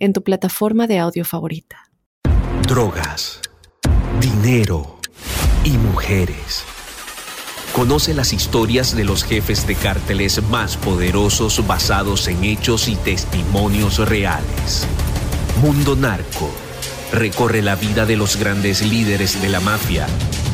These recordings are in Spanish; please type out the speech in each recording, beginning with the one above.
en tu plataforma de audio favorita. Drogas, dinero y mujeres. Conoce las historias de los jefes de cárteles más poderosos basados en hechos y testimonios reales. Mundo Narco. Recorre la vida de los grandes líderes de la mafia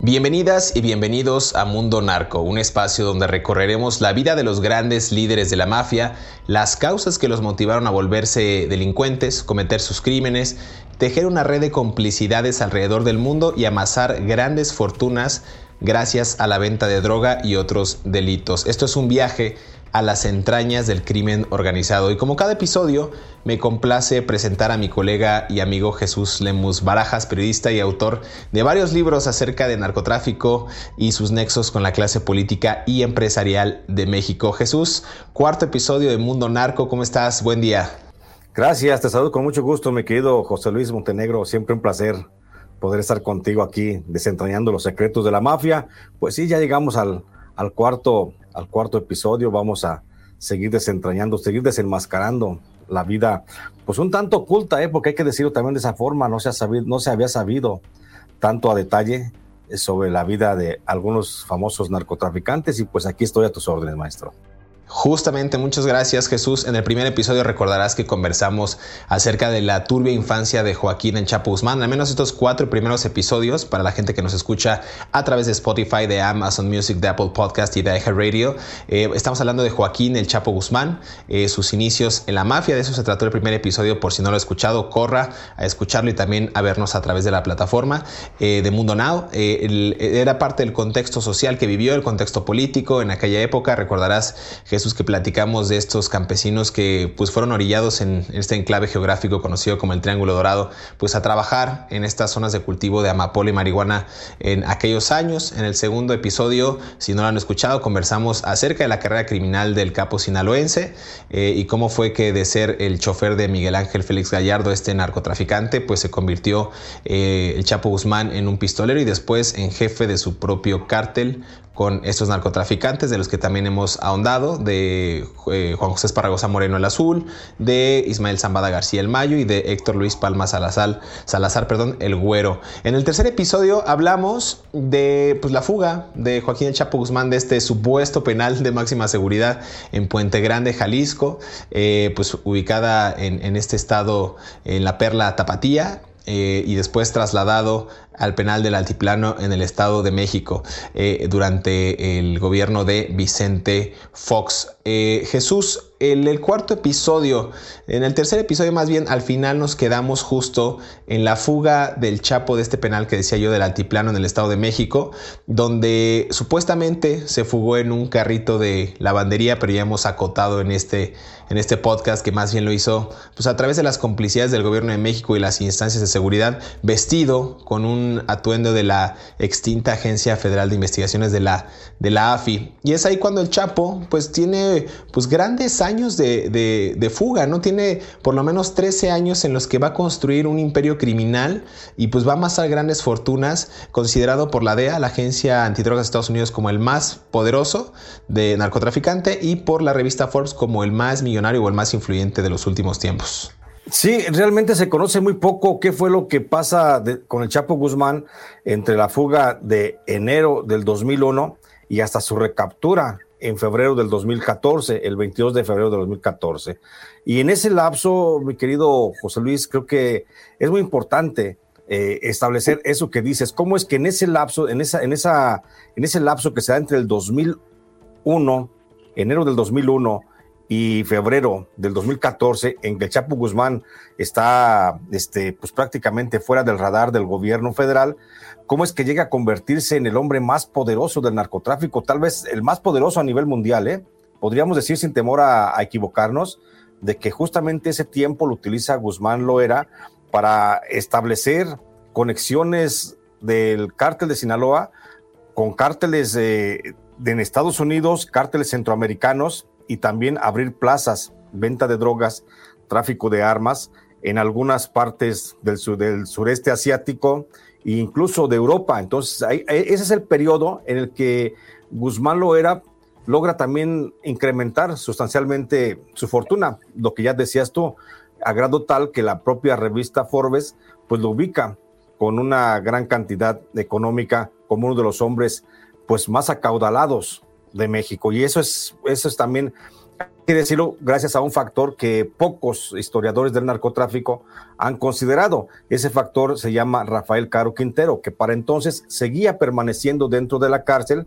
Bienvenidas y bienvenidos a Mundo Narco, un espacio donde recorreremos la vida de los grandes líderes de la mafia, las causas que los motivaron a volverse delincuentes, cometer sus crímenes, tejer una red de complicidades alrededor del mundo y amasar grandes fortunas gracias a la venta de droga y otros delitos. Esto es un viaje a las entrañas del crimen organizado. Y como cada episodio, me complace presentar a mi colega y amigo Jesús Lemus Barajas, periodista y autor de varios libros acerca de narcotráfico y sus nexos con la clase política y empresarial de México. Jesús, cuarto episodio de Mundo Narco, ¿cómo estás? Buen día. Gracias, te saludo con mucho gusto, mi querido José Luis Montenegro. Siempre un placer poder estar contigo aquí desentrañando los secretos de la mafia. Pues sí, ya llegamos al, al cuarto al cuarto episodio. Vamos a seguir desentrañando, seguir desenmascarando la vida, pues un tanto oculta, ¿eh? porque hay que decirlo también de esa forma, no se, ha sabido, no se había sabido tanto a detalle sobre la vida de algunos famosos narcotraficantes y pues aquí estoy a tus órdenes, maestro. Justamente, muchas gracias Jesús. En el primer episodio recordarás que conversamos acerca de la turbia infancia de Joaquín en Chapo Guzmán. Al menos estos cuatro primeros episodios, para la gente que nos escucha a través de Spotify, de Amazon Music, de Apple Podcast y de iHeartRadio, eh, estamos hablando de Joaquín el Chapo Guzmán, eh, sus inicios en la mafia. De eso se trató el primer episodio. Por si no lo ha escuchado, corra a escucharlo y también a vernos a través de la plataforma eh, de Mundo Now. era parte del contexto social que vivió, el contexto político en aquella época. Recordarás, Jesús, que platicamos de estos campesinos que pues fueron orillados en este enclave geográfico conocido como el Triángulo Dorado, pues a trabajar en estas zonas de cultivo de amapola y marihuana en aquellos años. En el segundo episodio, si no lo han escuchado, conversamos acerca de la carrera criminal del capo sinaloense eh, y cómo fue que de ser el chofer de Miguel Ángel Félix Gallardo, este narcotraficante, pues se convirtió eh, el Chapo Guzmán en un pistolero y después en jefe de su propio cártel con estos narcotraficantes, de los que también hemos ahondado, de eh, Juan José Esparragosa Moreno el Azul, de Ismael Zambada García el Mayo y de Héctor Luis Palma Salazar, Salazar perdón, el Güero. En el tercer episodio hablamos de pues, la fuga de Joaquín El Chapo Guzmán de este supuesto penal de máxima seguridad en Puente Grande, Jalisco, eh, pues ubicada en, este estado, en la Perla Tapatía, eh, y después trasladado al penal del Altiplano en el Estado de México eh, durante el gobierno de Vicente Fox. Eh, Jesús, en el cuarto episodio, en el tercer episodio más bien, al final nos quedamos justo en la fuga del Chapo de este penal que decía yo del Altiplano en el Estado de México, donde supuestamente se fugó en un carrito de lavandería, pero ya hemos acotado en este, en este podcast que más bien lo hizo pues, a través de las complicidades del gobierno de México y las instancias de seguridad, vestido con un atuendo de la extinta Agencia Federal de Investigaciones de la, de la AFI. Y es ahí cuando el Chapo pues tiene pues grandes años de, de, fuga, ¿no? Tiene por lo menos 13 años en los que va a construir un imperio criminal y pues va a amasar grandes fortunas, considerado por la DEA, la Agencia Antidrogas de Estados Unidos, como el más poderoso de narcotraficante y por la revista Forbes como el más millonario o el más influyente de los últimos tiempos. Sí, realmente se conoce muy poco qué fue lo que pasa con el Chapo Guzmán entre la fuga de enero del 2001 y hasta su recaptura en febrero del 2014, el 22 de febrero del 2014. Y en ese lapso, mi querido José Luis, creo que es muy importante eh, establecer eso que dices. ¿Cómo es que en ese lapso, en esa, en esa, en ese lapso que se da entre el 2001, enero del 2001 y febrero del 2014, en que Chapo Guzmán está este, pues prácticamente fuera del radar del gobierno federal, ¿cómo es que llega a convertirse en el hombre más poderoso del narcotráfico? Tal vez el más poderoso a nivel mundial, ¿eh? Podríamos decir sin temor a, equivocarnos de que justamente ese tiempo lo utiliza Guzmán Loera para establecer conexiones del cártel de Sinaloa con cárteles de, en Estados Unidos, cárteles centroamericanos y también abrir plazas, venta de drogas, tráfico de armas en algunas partes del, del sureste asiático e incluso de Europa. Entonces, ese es el periodo en el que Guzmán Loera logra también incrementar sustancialmente su fortuna, lo que ya decías tú, a grado tal que la propia revista Forbes pues lo ubica con una gran cantidad económica como uno de los hombres pues más acaudalados de México y eso es eso es también hay que decirlo gracias a un factor que pocos historiadores del narcotráfico han considerado. Ese factor se llama Rafael Caro Quintero, que para entonces seguía permaneciendo dentro de la cárcel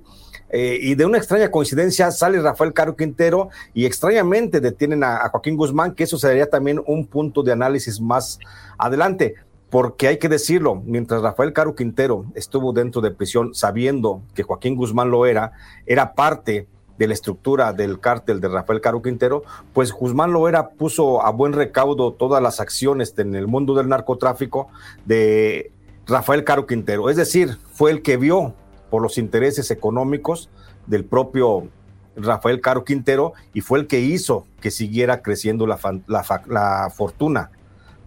eh, y de una extraña coincidencia sale Rafael Caro Quintero y extrañamente detienen a, Joaquín Guzmán, que eso sería también un punto de análisis más adelante, porque hay que decirlo, mientras Rafael Caro Quintero estuvo dentro de prisión sabiendo que Joaquín Guzmán lo era, era parte de la estructura del cártel de Rafael Caro Quintero, pues Guzmán Loera puso a buen recaudo todas las acciones en el mundo del narcotráfico de Rafael Caro Quintero. Es decir, fue el que vio por los intereses económicos del propio Rafael Caro Quintero y fue el que hizo que siguiera creciendo la, la, fortuna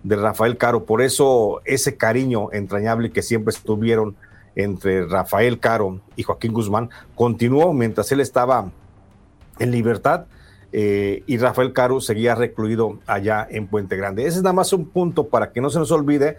de Rafael Caro. Por eso ese cariño entrañable que siempre estuvieron entre Rafael Caro y Joaquín Guzmán continuó mientras él estaba en libertad eh, y Rafael Caro seguía recluido allá en Puente Grande. Ese es nada más un punto para que no se nos olvide,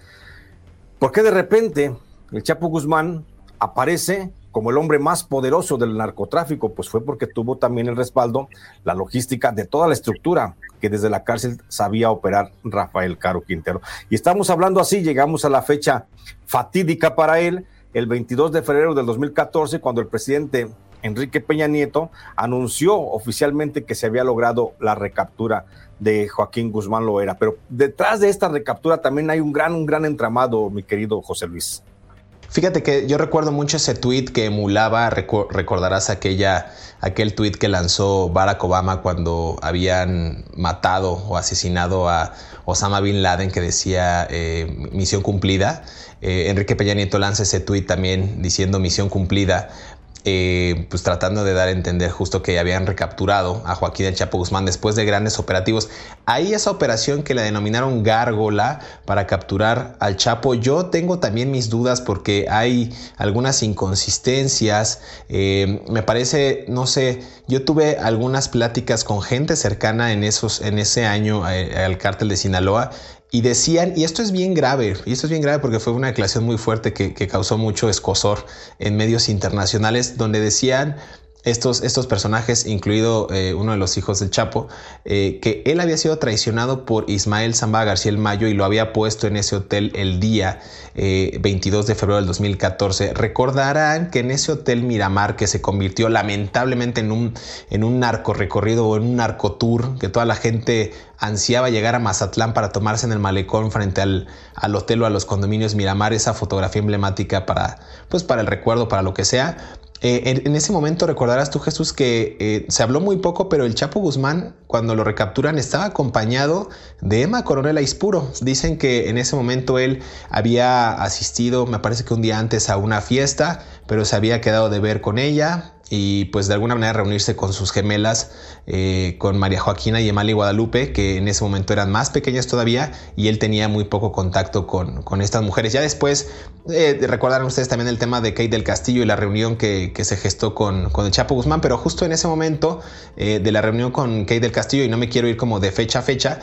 porque de repente el Chapo Guzmán aparece como el hombre más poderoso del narcotráfico, pues fue porque tuvo también el respaldo, la logística de toda la estructura que desde la cárcel sabía operar Rafael Caro Quintero. Y estamos hablando así, llegamos a la fecha fatídica para él, el 22 de febrero del 2014, cuando el presidente Enrique Peña Nieto anunció oficialmente que se había logrado la recaptura de Joaquín Guzmán Loera. Pero detrás de esta recaptura también hay un gran, un gran entramado, mi querido José Luis. Fíjate que yo recuerdo mucho ese tweet que emulaba, recordarás aquella, aquel tweet que lanzó Barack Obama cuando habían matado o asesinado a Osama Bin Laden que decía eh, misión cumplida. Eh, Enrique Peña Nieto lanza ese tweet también diciendo misión cumplida eh, pues tratando de dar a entender justo que habían recapturado a Joaquín El Chapo Guzmán después de grandes operativos. Ahí esa operación que la denominaron Gárgola para capturar al Chapo, yo tengo también mis dudas porque hay algunas inconsistencias. Eh, me parece, no sé, yo tuve algunas pláticas con gente cercana en, esos, en ese año eh, al cártel de Sinaloa y decían, y esto es bien grave, y esto es bien grave porque fue una declaración muy fuerte que, que causó mucho escosor en medios internacionales, donde decían estos, estos personajes, incluido eh, uno de los hijos del Chapo, eh, que él había sido traicionado por Ismael Zamba García el Mayo y lo había puesto en ese hotel el día 22 eh, de febrero del 2014. Recordarán que en ese hotel Miramar, que se convirtió lamentablemente en un, en un narco recorrido o en un narco tour, que toda la gente ansiaba llegar a Mazatlán para tomarse en el malecón frente al, al hotel o a los condominios Miramar, esa fotografía emblemática para, pues para el recuerdo, para lo que sea eh, en, ese momento recordarás tú, Jesús, que eh, se habló muy poco, pero el Chapo Guzmán, cuando lo recapturan, estaba acompañado de Emma Coronel Aispuro. Dicen que en ese momento él había asistido, me parece que un día antes, a una fiesta, pero se había quedado de ver con ella y pues de alguna manera reunirse con sus gemelas, eh, con María Joaquina y Emali Guadalupe, que en ese momento eran más pequeñas todavía y él tenía muy poco contacto con, con estas mujeres. Ya después eh, ustedes también el tema de Kate del Castillo y la reunión que, que se gestó con, con, el Chapo Guzmán, pero justo en ese momento eh, de la reunión con Kate del Castillo, y no me quiero ir como de fecha a fecha,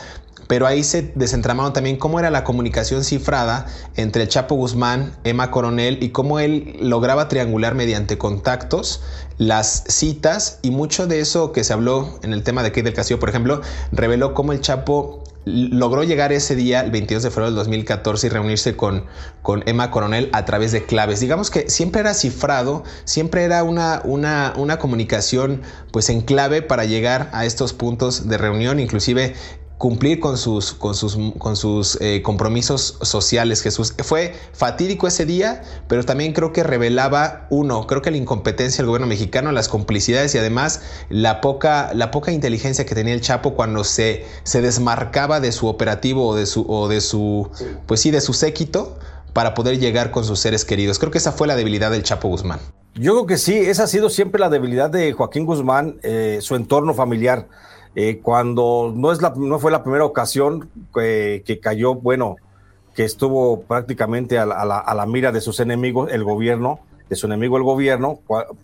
pero ahí se desentramaron también cómo era la comunicación cifrada entre el Chapo Guzmán, Emma Coronel y cómo él lograba triangular mediante contactos las citas y mucho de eso que se habló en el tema de Kate del Castillo, por ejemplo, reveló cómo el Chapo logró llegar ese día, el 22 de febrero del 2014, y reunirse con, con Emma Coronel a través de claves. Digamos que siempre era cifrado, siempre era una, una, una comunicación pues en clave para llegar a estos puntos de reunión, inclusive cumplir con sus, con sus, con sus eh, compromisos sociales, Jesús. Fue fatídico ese día, pero también creo que revelaba, uno, creo que la incompetencia del gobierno mexicano, las complicidades y además la poca, la poca inteligencia que tenía el Chapo cuando se, se desmarcaba de su operativo o de su, o de su pues sí, de su séquito para poder llegar con sus seres queridos. Creo que esa fue la debilidad del Chapo Guzmán. Yo creo que sí, esa ha sido siempre la debilidad de Joaquín Guzmán, eh, su entorno familiar eh, cuando no, es la, no fue la primera ocasión que cayó, bueno, que estuvo prácticamente a la, mira de sus enemigos, el gobierno, de su enemigo el gobierno,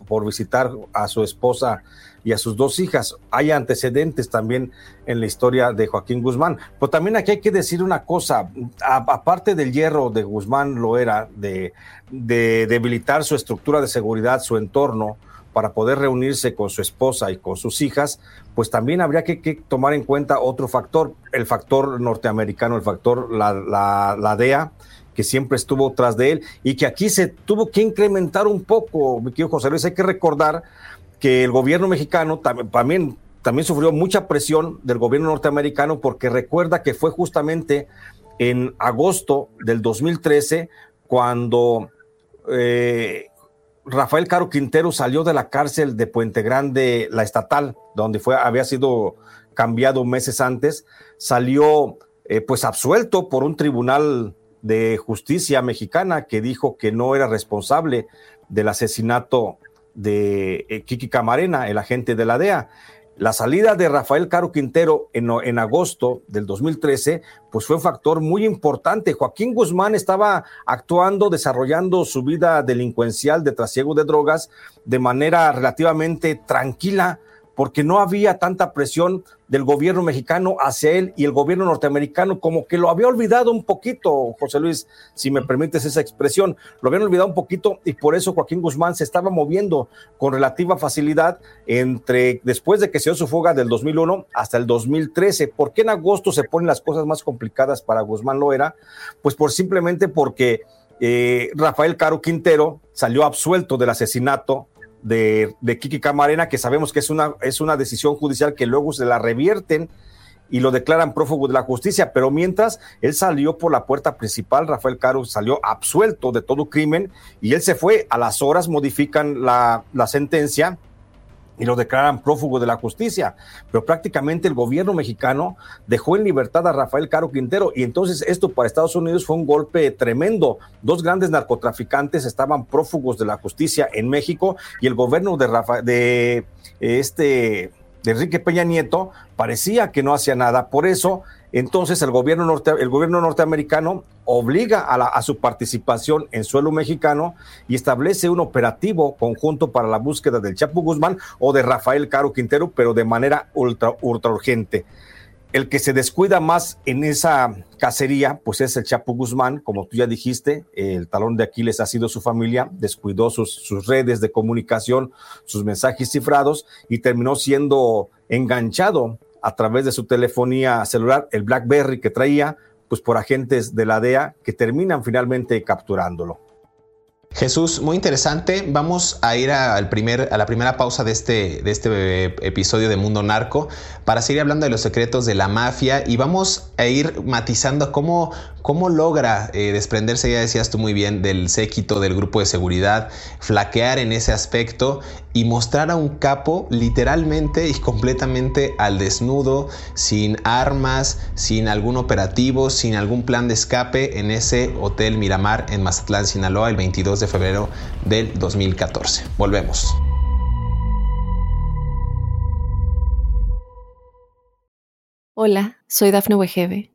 por visitar a su esposa y a sus dos hijas. Hay antecedentes también en la historia de Joaquín Guzmán. Pero también aquí hay que decir una cosa, aparte del hierro de Guzmán lo era, de debilitar su estructura de seguridad, su entorno, para poder reunirse con su esposa y con sus hijas, pues también habría que, tomar en cuenta otro factor, el factor norteamericano, el factor, la, DEA, que siempre estuvo tras de él y que aquí se tuvo que incrementar un poco, mi querido José Luis. Hay que recordar que el gobierno mexicano también, también sufrió mucha presión del gobierno norteamericano porque recuerda que fue justamente en agosto del 2013 cuando eh, Rafael Caro Quintero salió de la cárcel de Puente Grande, la estatal, donde fue, había sido cambiado meses antes, salió eh, pues absuelto por un tribunal de justicia mexicana que dijo que no era responsable del asesinato de eh, Kiki Camarena, el agente de la DEA. La salida de Rafael Caro Quintero en, agosto del 2013, pues fue un factor muy importante. Joaquín Guzmán estaba actuando, desarrollando su vida delincuencial de trasiego de drogas de manera relativamente tranquila, porque no había tanta presión del gobierno mexicano hacia él y el gobierno norteamericano como que lo había olvidado un poquito, José Luis, si me permites esa expresión, lo habían olvidado un poquito y por eso Joaquín Guzmán se estaba moviendo con relativa facilidad entre después de que se dio su fuga del 2001 hasta el 2013. ¿Por qué en agosto se ponen las cosas más complicadas para Guzmán Loera? Pues por simplemente porque eh, Rafael Caro Quintero salió absuelto del asesinato de, Kiki Camarena, que sabemos que es una, es una decisión judicial que luego se la revierten y lo declaran prófugo de la justicia, pero mientras él salió por la puerta principal, Rafael Caro salió absuelto de todo crimen y él se fue, a las horas modifican la, la sentencia y lo declaran prófugo de la justicia. Pero prácticamente el gobierno mexicano dejó en libertad a Rafael Caro Quintero y entonces esto para Estados Unidos fue un golpe tremendo. Dos grandes narcotraficantes estaban prófugos de la justicia en México y el gobierno de, Rafa, de este de Enrique Peña Nieto parecía que no hacía nada. Por eso entonces el gobierno, norte, el gobierno norteamericano obliga a, su participación en suelo mexicano y establece un operativo conjunto para la búsqueda del Chapo Guzmán o de Rafael Caro Quintero, pero de manera ultra, ultra urgente. El que se descuida más en esa cacería, pues es el Chapo Guzmán, como tú ya dijiste, el talón de Aquiles ha sido su familia, descuidó sus, sus redes de comunicación, sus mensajes cifrados y terminó siendo enganchado a través de su telefonía celular, el BlackBerry que traía, pues por agentes de la DEA que terminan finalmente capturándolo. Jesús, muy interesante. Vamos a ir al primer, a la primera pausa de este, de este episodio de Mundo Narco para seguir hablando de los secretos de la mafia y vamos a ir matizando cómo, cómo logra eh, desprenderse, ya decías tú muy bien, del séquito del grupo de seguridad, flaquear en ese aspecto y mostrar a un capo literalmente y completamente al desnudo, sin armas, sin algún operativo, sin algún plan de escape en ese Hotel Miramar en Mazatlán, Sinaloa, el 22 de febrero del 2014. Volvemos. Hola, soy Dafne Wegebe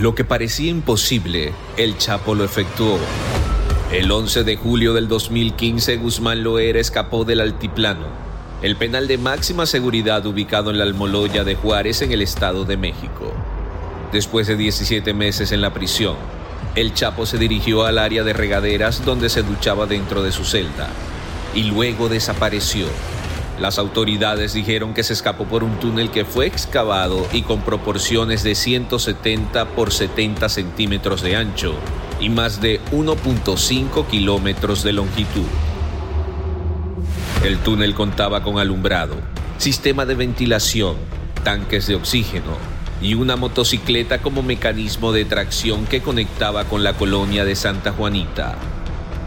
Lo que parecía imposible, el Chapo lo efectuó. El 11 de julio del 2015, Guzmán Loera escapó del altiplano, el penal de máxima seguridad ubicado en la Almoloya de Juárez en el Estado de México. Después de 17 meses en la prisión, el Chapo se dirigió al área de regaderas donde se duchaba dentro de su celda y luego desapareció. Las autoridades dijeron que se escapó por un túnel que fue excavado y con proporciones de 170 por 70 centímetros de ancho y más de 1.5 kilómetros de longitud. El túnel contaba con alumbrado, sistema de ventilación, tanques de oxígeno y una motocicleta como mecanismo de tracción que conectaba con la colonia de Santa Juanita.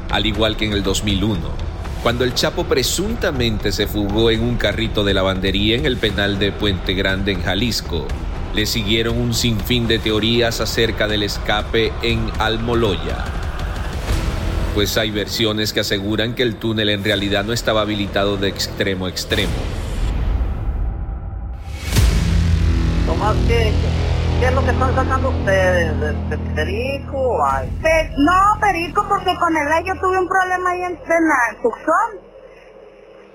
Al igual que en el 2001, cuando el Chapo presuntamente se fugó en un carrito de lavandería en el penal de Puente Grande en Jalisco. Le siguieron un sinfín de teorías acerca del escape en Almoloya. Pues hay versiones que aseguran que el túnel en realidad no estaba habilitado de extremo a extremo. Qué es lo que están sacando ustedes? ¿De, de perico o hay? Pe- no, perico, porque con el yo tuve un problema ahí en, en la Tucson.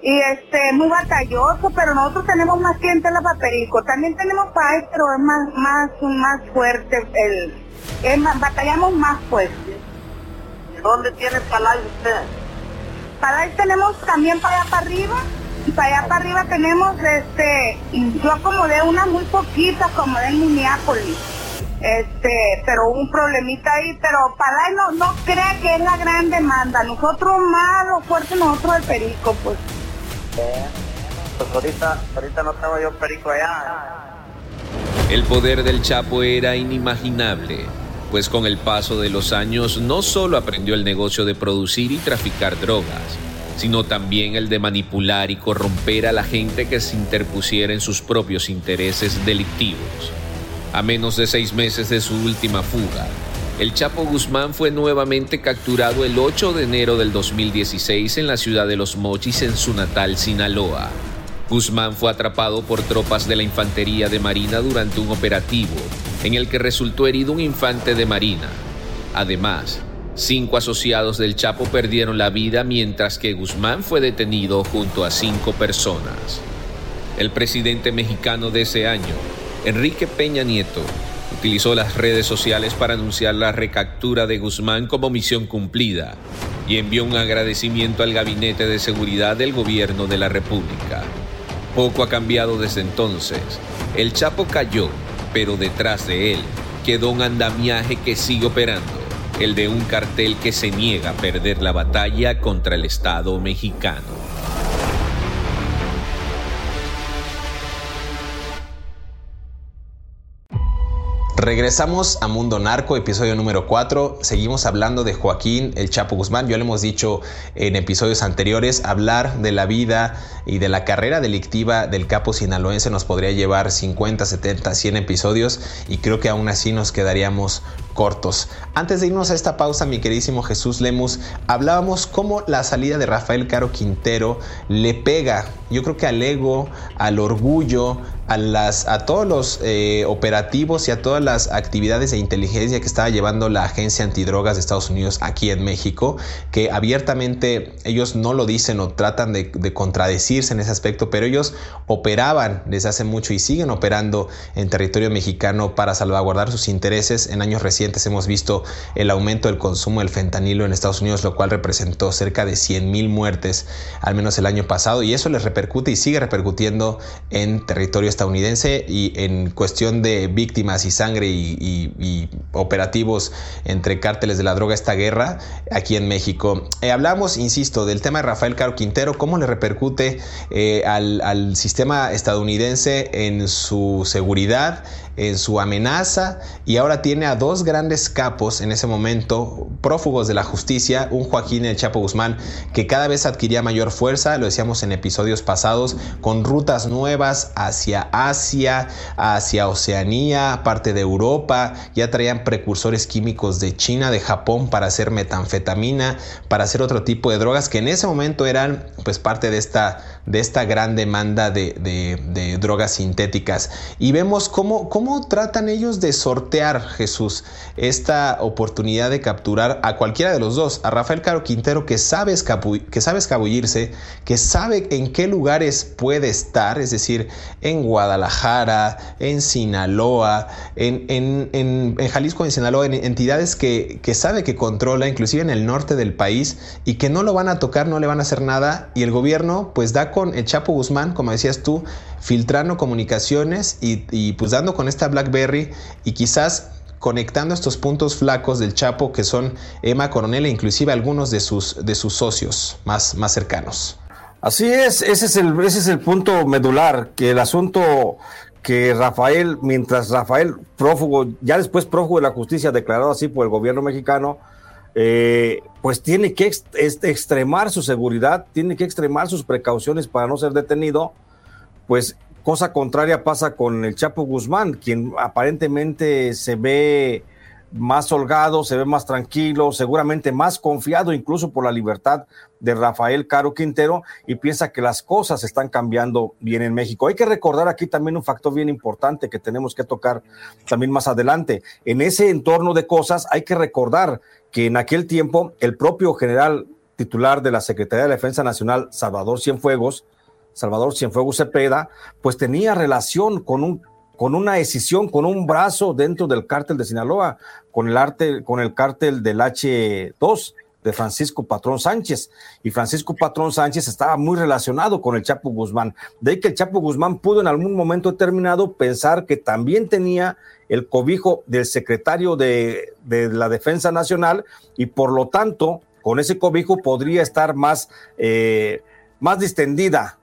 Y este, muy batalloso, pero nosotros tenemos más clientela para perico. También tenemos para pero es más, más, más fuerte el, es más, batallamos más pues. ¿Dónde tiene palay usted? Para ahí tenemos también para allá para arriba. Y para allá para arriba tenemos, este, yo acomodé una muy poquita, acomodé en Minneapolis. Este, pero un problemita ahí, pero para no, no crea que es la gran demanda. Nosotros más, lo fuerte nosotros el perico, pues. Pues ahorita, ahorita no tengo yo perico allá. El poder del Chapo era inimaginable, pues con el paso de los años no solo aprendió el negocio de producir y traficar drogas, sino también el de manipular y corromper a la gente que se interpusiera en sus propios intereses delictivos. A menos de seis meses de su última fuga, el Chapo Guzmán fue nuevamente capturado el 8 de enero del 2016 en la ciudad de Los Mochis, en su natal Sinaloa. Guzmán fue atrapado por tropas de la Infantería de Marina durante un operativo en el que resultó herido un infante de Marina. Además, cinco asociados del Chapo perdieron la vida mientras que Guzmán fue detenido junto a cinco personas. El presidente mexicano de ese año, Enrique Peña Nieto, utilizó las redes sociales para anunciar la recaptura de Guzmán como misión cumplida y envió un agradecimiento al Gabinete de Seguridad del Gobierno de la República. Poco ha cambiado desde entonces. El Chapo cayó, pero detrás de él quedó un andamiaje que sigue operando, el de un cartel que se niega a perder la batalla contra el Estado mexicano. Regresamos a Mundo Narco, episodio número 4. Seguimos hablando de Joaquín El Chapo Guzmán. Ya lo hemos dicho en episodios anteriores, hablar de la vida y de la carrera delictiva del capo sinaloense nos podría llevar 50, 70, 100 episodios y creo que aún así nos quedaríamos cortos. Antes de irnos a esta pausa, mi queridísimo Jesús Lemus, hablábamos cómo la salida de Rafael Caro Quintero le pega, yo creo que al ego, al orgullo, a, las, a todos los eh, operativos y a todas las actividades de inteligencia que estaba llevando la Agencia Antidrogas de Estados Unidos aquí en México, que abiertamente ellos no lo dicen o tratan de, de contradecirse en ese aspecto, pero ellos operaban desde hace mucho y siguen operando en territorio mexicano para salvaguardar sus intereses. En años recientes hemos visto el aumento del consumo del fentanilo en Estados Unidos, lo cual representó cerca de 100 mil muertes, al menos el año pasado, y eso les repercute y sigue repercutiendo en territorios estadounidense y en cuestión de víctimas y sangre y, operativos entre cárteles de la droga esta guerra aquí en México. Eh, hablamos, insisto, del tema de Rafael Caro Quintero, cómo le repercute eh, al, al sistema estadounidense en su seguridad, en su amenaza y ahora tiene a dos grandes capos en ese momento, prófugos de la justicia, un Joaquín El Chapo Guzmán que cada vez adquiría mayor fuerza, lo decíamos en episodios pasados, con rutas nuevas hacia Asia, hacia Oceanía, parte de Europa, ya traían precursores químicos de China, de Japón para hacer metanfetamina, para hacer otro tipo de drogas que en ese momento eran pues parte de esta, de esta gran demanda de, de drogas sintéticas. Y vemos cómo, cómo ¿Cómo tratan ellos de sortear, Jesús, esta oportunidad de capturar a cualquiera de los dos? A Rafael Caro Quintero, que sabe, que sabe escabullirse, que sabe en qué lugares puede estar, es decir, en Guadalajara, en Sinaloa, en, en, Jalisco, en Sinaloa, en entidades que, que sabe que controla, inclusive en el norte del país, y que no lo van a tocar, no le van a hacer nada, y el gobierno pues da con el Chapo Guzmán, como decías tú, filtrando comunicaciones y, pues dando con esta BlackBerry y quizás conectando estos puntos flacos del Chapo que son Emma Coronel e inclusive algunos de sus, de sus socios más, más cercanos. Así es, ese es, el, ese es el punto medular, que el asunto que Rafael, mientras Rafael prófugo, ya después prófugo de la justicia, declarado así por el gobierno mexicano, eh, pues tiene que extremar su seguridad, tiene que extremar sus precauciones para no ser detenido pues cosa contraria pasa con el Chapo Guzmán, quien aparentemente se ve más holgado, se ve más tranquilo, seguramente más confiado incluso por la libertad de Rafael Caro Quintero y piensa que las cosas están cambiando bien en México. Hay que recordar aquí también un factor bien importante que tenemos que tocar también más adelante. En ese entorno de cosas hay que recordar que en aquel tiempo el propio general titular de la Secretaría de Defensa Nacional, Salvador Cienfuegos, Salvador Cienfuegos Cepeda, pues tenía relación con un con una decisión, con un brazo dentro del cártel de Sinaloa, con el arte, con el cártel del H2 de Francisco Patrón Sánchez. Y Francisco Patrón Sánchez estaba muy relacionado con el Chapo Guzmán. De ahí que el Chapo Guzmán pudo en algún momento determinado pensar que también tenía el cobijo del secretario de, de la Defensa Nacional y por lo tanto, con ese cobijo podría estar más, eh, más distendida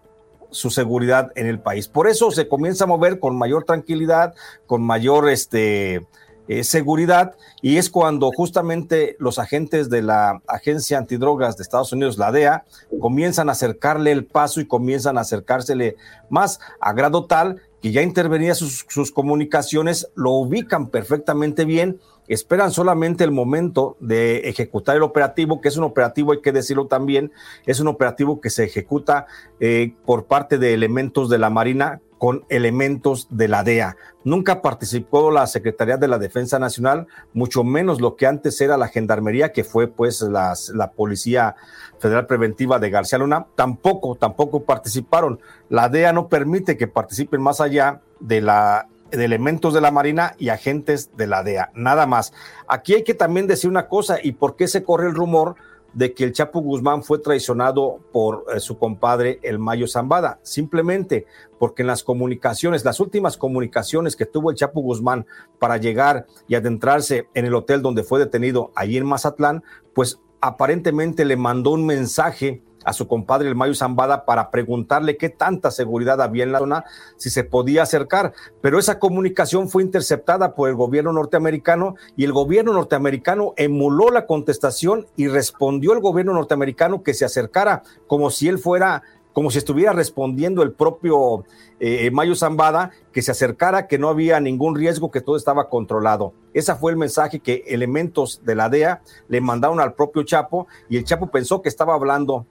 su seguridad en el país. Por eso se comienza a mover con mayor tranquilidad, con mayor este, eh, seguridad, y es cuando justamente los agentes de la Agencia Antidrogas de Estados Unidos, la DEA, comienzan a acercarle el paso y comienzan a acercársele más a grado tal que ya intervenía sus, comunicaciones, lo ubican perfectamente bien esperan solamente el momento de ejecutar el operativo, que es un operativo, hay que decirlo también, es un operativo que se ejecuta eh, por parte de elementos de la Marina con elementos de la DEA. Nunca participó la Secretaría de la Defensa Nacional, mucho menos lo que antes era la Gendarmería, que fue pues la Policía Federal Preventiva de García Luna. Tampoco, tampoco participaron. La DEA no permite que participen más allá de la de elementos de la Marina y agentes de la DEA, nada más. Aquí hay que también decir una cosa, ¿y por qué se corre el rumor de que el Chapo Guzmán fue traicionado por eh, su compadre el Mayo Zambada? Simplemente porque en las comunicaciones, las últimas comunicaciones que tuvo el Chapo Guzmán para llegar y adentrarse en el hotel donde fue detenido allí en Mazatlán, pues aparentemente le mandó un mensaje a su compadre el Mayo Zambada para preguntarle qué tanta seguridad había en la zona, si se podía acercar. Pero esa comunicación fue interceptada por el gobierno norteamericano y el gobierno norteamericano emuló la contestación y respondió el gobierno norteamericano que se acercara como si él fuera como si estuviera respondiendo el propio eh, Mayo Zambada, que se acercara, que no había ningún riesgo, que todo estaba controlado. Ese fue el mensaje que elementos de la DEA le mandaron al propio Chapo y el Chapo pensó que estaba hablando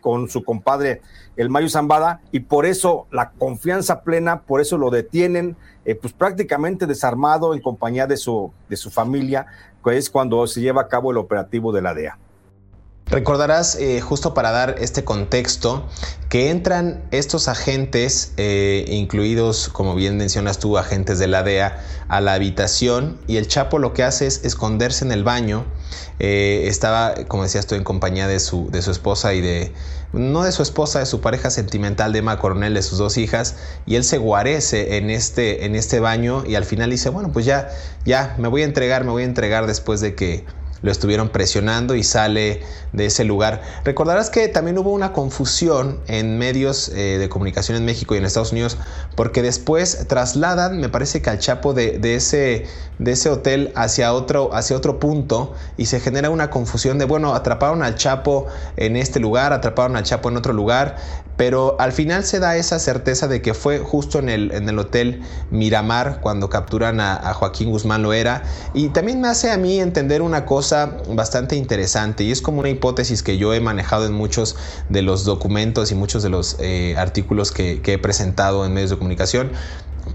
con, su compadre el Mayo Zambada y por eso la confianza plena, por eso lo detienen, eh, pues prácticamente desarmado en compañía de su, de su familia, que es cuando se lleva a cabo el operativo de la DEA. Recordarás, eh, justo para dar este contexto, que entran estos agentes, eh, incluidos, como bien mencionas tú, agentes de la DEA, a la habitación y el Chapo lo que hace es esconderse en el baño. Eh, estaba, como decía, estoy en compañía de su, de su esposa y de, no de su esposa, de su pareja sentimental, de Emma Coronel, de sus dos hijas, y él se guarece en este, en este baño y al final dice, bueno, pues ya, ya, me voy a entregar, me voy a entregar después de que lo estuvieron presionando y sale de ese lugar. Recordarás que también hubo una confusión en medios eh, de comunicación en México y en Estados Unidos porque después trasladan, me parece que al Chapo de, ese, de ese hotel hacia otro, hacia otro punto y se genera una confusión de, bueno, atraparon al Chapo en este lugar, atraparon al Chapo en otro lugar, pero al final se da esa certeza de que fue justo en el, en el hotel Miramar cuando capturan a, a Joaquín Guzmán Loera y también me hace a mí entender una cosa bastante interesante y es como una hipótesis que yo he manejado en muchos de los documentos y muchos de los eh, artículos que, he presentado en medios de comunicación.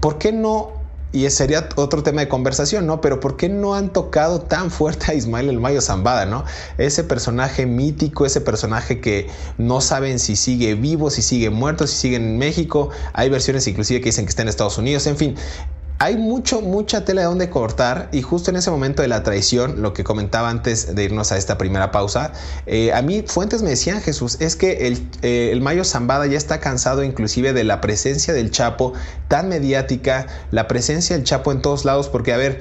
¿Por qué no y sería otro tema de conversación, ¿no? Pero ¿por qué no han tocado tan fuerte a Ismael El Mayo Zambada, ¿no? Ese personaje mítico, ese personaje que no saben si sigue vivo, si sigue muerto, si sigue en México. Hay versiones inclusive que dicen que está en Estados Unidos. En fin, hay mucho, mucha tela de donde cortar y justo en ese momento de la traición, lo que comentaba antes de irnos a esta primera pausa, eh, a mí fuentes me decían, Jesús, es que el, eh, el, Mayo Zambada ya está cansado inclusive de la presencia del Chapo tan mediática, la presencia del Chapo en todos lados, porque a ver,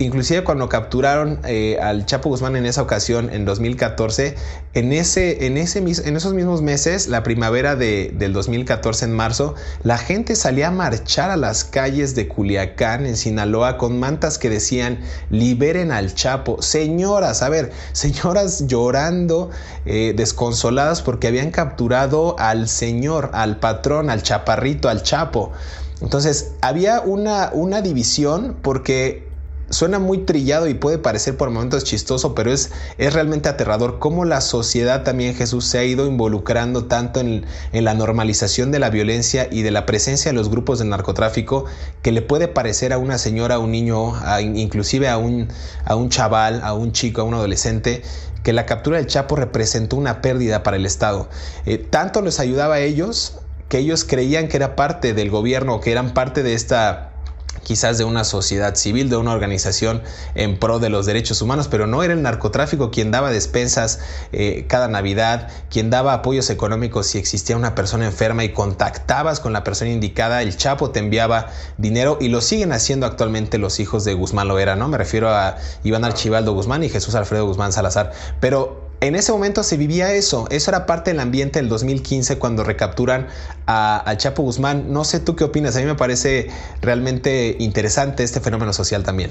inclusive cuando capturaron eh, al Chapo Guzmán en esa ocasión, en 2014, en, ese, en, esos mismos meses, la primavera de, del 2014, en marzo, la gente salía a marchar a las calles de Culiacán, en Sinaloa, con mantas que decían, liberen al Chapo. Señoras, a ver, señoras llorando, eh, desconsoladas porque habían capturado al señor, al patrón, al chaparrito, al Chapo. Entonces, había una, una división porque Suena muy trillado y puede parecer por momentos chistoso, pero es, es realmente aterrador cómo la sociedad también, Jesús, se ha ido involucrando tanto en, la normalización de la violencia y de la presencia de los grupos del narcotráfico que le puede parecer a una señora, a un niño, inclusive a un, a un chaval, a un chico, a un adolescente, que la captura del Chapo representó una pérdida para el Estado. Eh, tanto les ayudaba a ellos que ellos creían que era parte del gobierno, que eran parte de esta quizás de una sociedad civil, de una organización en pro de los derechos humanos, pero no era el narcotráfico quien daba despensas eh, cada Navidad, quien daba apoyos económicos si existía una persona enferma y contactabas con la persona indicada, el Chapo te enviaba dinero y lo siguen haciendo actualmente los hijos de Guzmán Loera, ¿no? Me refiero a Iván Archibaldo Guzmán y Jesús Alfredo Guzmán Salazar, pero en ese momento se vivía eso, eso era parte del ambiente del 2015 cuando recapturan a, Chapo Guzmán. No sé tú qué opinas, a mí me parece realmente interesante este fenómeno social también.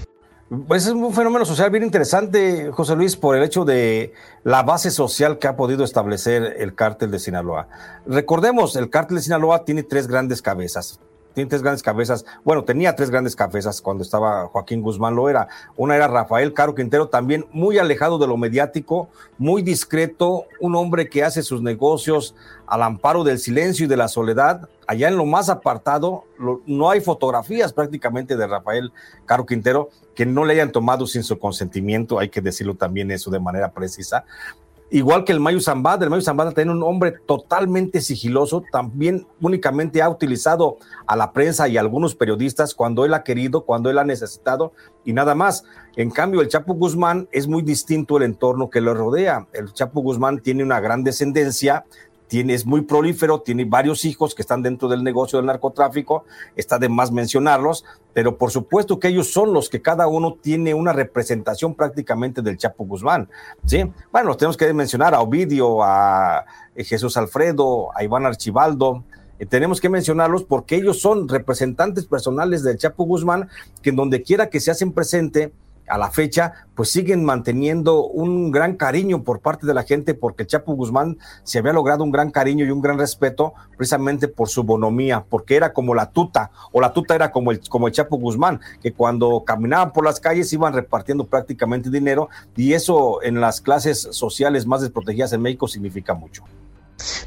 Pues es un fenómeno social bien interesante, José Luis, por el hecho de la base social que ha podido establecer el cártel de Sinaloa. Recordemos, el cártel de Sinaloa tiene tres grandes cabezas tiene tres grandes cabezas. Bueno, tenía tres grandes cabezas cuando estaba Joaquín Guzmán, lo era. Una era Rafael Caro Quintero, también muy alejado de lo mediático, muy discreto, un hombre que hace sus negocios al amparo del silencio y de la soledad. Allá en lo más apartado, no hay fotografías prácticamente de Rafael Caro Quintero que no le hayan tomado sin su consentimiento, hay que decirlo también eso de manera precisa. Igual que el Mayo Zambada, el Mayo Zambada tiene un hombre totalmente sigiloso, también únicamente ha utilizado a la prensa y a algunos periodistas cuando él ha querido, cuando él ha necesitado y nada más. En cambio, el Chapo Guzmán es muy distinto el entorno que lo rodea. El Chapo Guzmán tiene una gran descendencia, tiene, es muy prolífero, tiene varios hijos que están dentro del negocio del narcotráfico, está de más mencionarlos, pero por supuesto que ellos son los que cada uno tiene una representación prácticamente del Chapo Guzmán, ¿sí? Bueno, los tenemos que mencionar a Ovidio, a eh, Jesús Alfredo, a Iván Archibaldo, eh, tenemos que mencionarlos porque ellos son representantes personales del Chapo Guzmán, que donde quiera que se hacen presente, a la fecha, pues siguen manteniendo un gran cariño por parte de la gente, porque Chapo Guzmán se había logrado un gran cariño y un gran respeto precisamente por su bonomía, porque era como la tuta, o la tuta era como el, como el Chapo Guzmán, que cuando caminaban por las calles iban repartiendo prácticamente dinero, y eso en las clases sociales más desprotegidas en México significa mucho.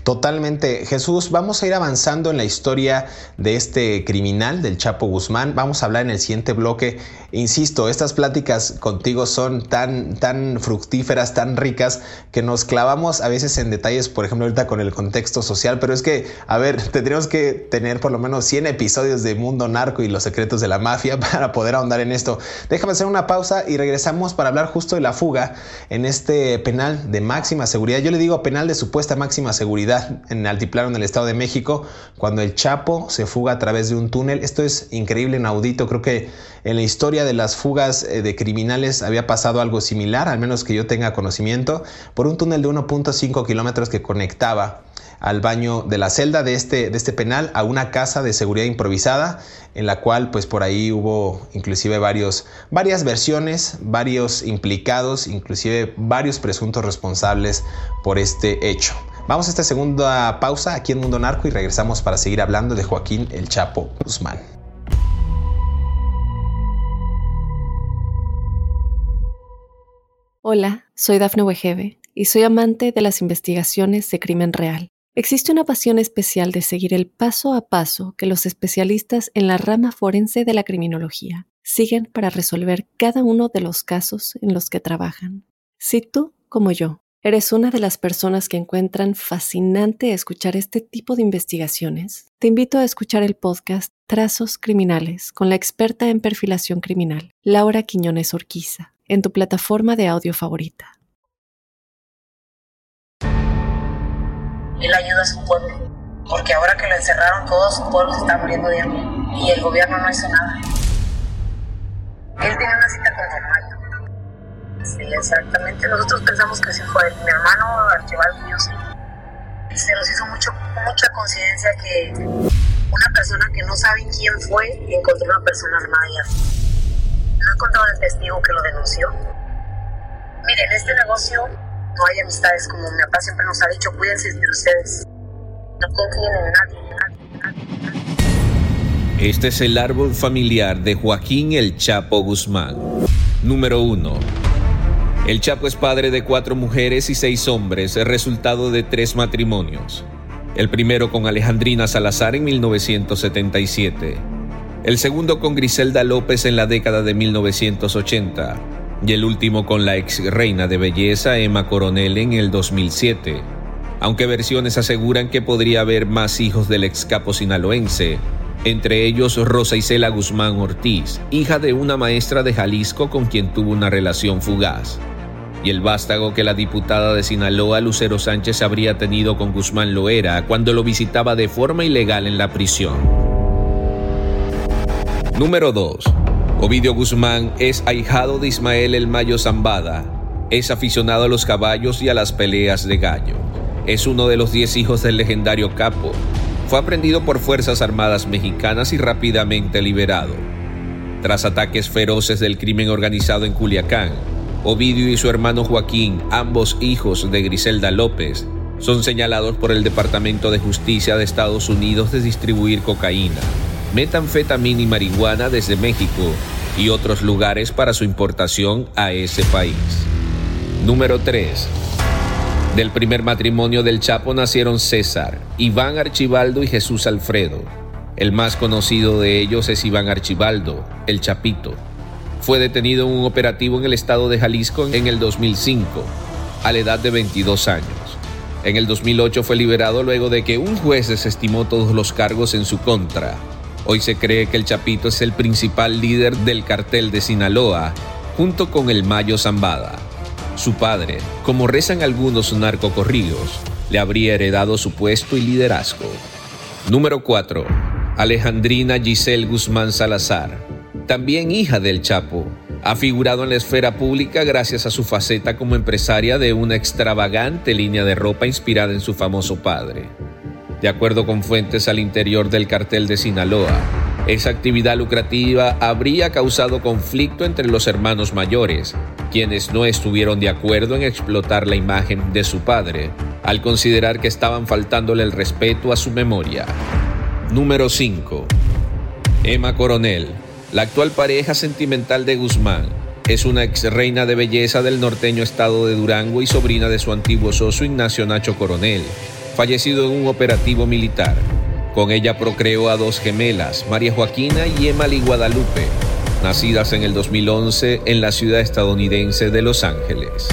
Totalmente. Jesús, vamos a ir avanzando en la historia de este criminal, del Chapo Guzmán. Vamos a hablar en el siguiente bloque. Insisto, estas pláticas contigo son tan, tan fructíferas, tan ricas, que nos clavamos a veces en detalles, por ejemplo, ahorita con el contexto social, pero es que, a ver, tendríamos que tener por lo menos 100 episodios de Mundo Narco y los secretos de la mafia para poder ahondar en esto. Déjame hacer una pausa y regresamos para hablar justo de la fuga en este penal de máxima seguridad. Yo le digo penal de supuesta máxima seguridad seguridad en Altiplano, en el Estado de México, cuando el Chapo se fuga a través de un túnel. Esto es increíble, inaudito. Creo que en la historia de las fugas eh, de criminales había pasado algo similar, al menos que yo tenga conocimiento, por un túnel de 1.5 kilómetros que conectaba al baño de la celda de este, de este penal a una casa de seguridad improvisada en la cual pues por ahí hubo inclusive varios, varias versiones, varios implicados, inclusive varios presuntos responsables por este hecho. Vamos a esta segunda pausa aquí en Mundo Narco y regresamos para seguir hablando de Joaquín El Chapo Guzmán. Hola, soy Dafne Wegebe y soy amante de las investigaciones de crimen real. Existe una pasión especial de seguir el paso a paso que los especialistas en la rama forense de la criminología siguen para resolver cada uno de los casos en los que trabajan. Si tú, como yo, ¿Eres una de las personas que encuentran fascinante escuchar este tipo de investigaciones? Te invito a escuchar el podcast Trazos Criminales con la experta en perfilación criminal, Laura Quiñones Orquiza, en tu plataforma de audio favorita. Él ayuda a su pueblo, porque ahora que lo encerraron, todo su pueblo se está muriendo de hambre y el gobierno no hizo nada. Él tiene una cita con Sí, exactamente. Nosotros pensamos que sí fue mi hermano Archibaldo mío. Se nos hizo mucho, mucha conciencia que una persona que no sabe quién fue encontró una persona armada y No encontraron el testigo que lo denunció. Miren, en este negocio no hay amistades, como mi papá siempre nos ha dicho, cuídense de ustedes. No confíen en nadie, nadie. Este es el árbol familiar de Joaquín El Chapo Guzmán. Número 1. El Chapo es padre de cuatro mujeres y seis hombres, resultado de tres matrimonios. El primero con Alejandrina Salazar en 1977, el segundo con Griselda López en la década de 1980 y el último con la ex reina de belleza Emma Coronel en el 2007. Aunque versiones aseguran que podría haber más hijos del ex capo sinaloense, entre ellos Rosa Isela Guzmán Ortiz, hija de una maestra de Jalisco con quien tuvo una relación fugaz y el vástago que la diputada de Sinaloa Lucero Sánchez habría tenido con Guzmán Loera cuando lo visitaba de forma ilegal en la prisión. Número 2. Ovidio Guzmán es ahijado de Ismael El Mayo Zambada. Es aficionado a los caballos y a las peleas de gallo. Es uno de los diez hijos del legendario capo. Fue aprendido por Fuerzas Armadas mexicanas y rápidamente liberado. Tras ataques feroces del crimen organizado en Culiacán, Ovidio y su hermano Joaquín, ambos hijos de Griselda López, son señalados por el Departamento de Justicia de Estados Unidos de distribuir cocaína, metanfetamina y marihuana desde México y otros lugares para su importación a ese país. Número 3. Del primer matrimonio del Chapo nacieron César, Iván Archibaldo y Jesús Alfredo. El más conocido de ellos es Iván Archibaldo, el Chapito fue detenido en un operativo en el estado de Jalisco en el 2005, a la edad de 22 años. En el 2008 fue liberado luego de que un juez desestimó todos los cargos en su contra. Hoy se cree que el Chapito es el principal líder del cartel de Sinaloa, junto con el Mayo Zambada. Su padre, como rezan algunos narcocorridos, le habría heredado su puesto y liderazgo. Número 4. Alejandrina Giselle Guzmán Salazar, también hija del Chapo. Ha figurado en la esfera pública gracias a su faceta como empresaria de una extravagante línea de ropa inspirada en su famoso padre. De acuerdo con fuentes al interior del cartel de Sinaloa, esa actividad lucrativa habría causado conflicto entre los hermanos mayores, quienes no estuvieron de acuerdo en explotar la imagen de su padre, al considerar que estaban faltándole el respeto a su memoria. Número 5. Emma Coronel, la actual pareja sentimental de Guzmán es una ex reina de belleza del norteño estado de Durango y sobrina de su antiguo socio Ignacio Nacho Coronel, fallecido en un operativo militar. Con ella procreó a dos gemelas, María Joaquina y Emily Guadalupe, nacidas en el 2011 en la ciudad estadounidense de Los Ángeles.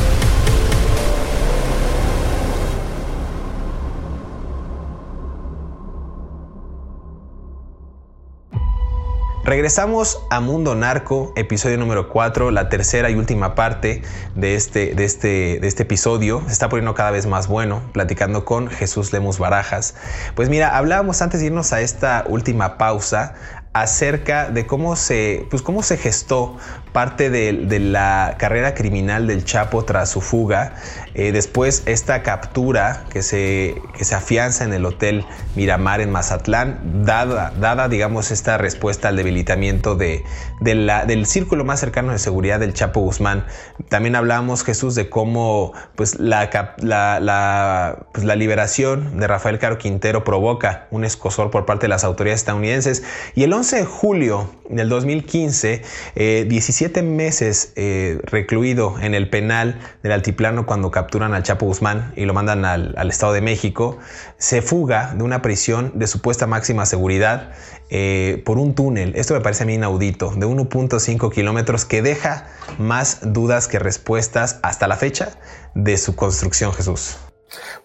Regresamos a Mundo Narco, episodio número 4, la tercera y última parte de este, de, este, de este episodio. Se está poniendo cada vez más bueno, platicando con Jesús Lemus Barajas. Pues mira, hablábamos antes de irnos a esta última pausa acerca de cómo se, pues cómo se gestó parte de, la carrera criminal del Chapo tras su fuga. Eh, después esta captura que se, que se afianza en el Hotel Miramar en Mazatlán, dada, dada digamos, esta respuesta al debilitamiento de, la, del círculo más cercano de seguridad del Chapo Guzmán. También hablábamos, Jesús, de cómo pues, la, la, pues, la liberación de Rafael Caro Quintero provoca un escosor por parte de las autoridades estadounidenses. Y el 11 de julio del 2015, 17 siete meses eh, recluido en el penal del altiplano cuando capturan al Chapo Guzmán y lo mandan al, Estado de México, se fuga de una prisión de supuesta máxima seguridad eh, por un túnel. Esto me parece a mí inaudito, de 1.5 kilómetros que deja más dudas que respuestas hasta la fecha de su construcción, Jesús.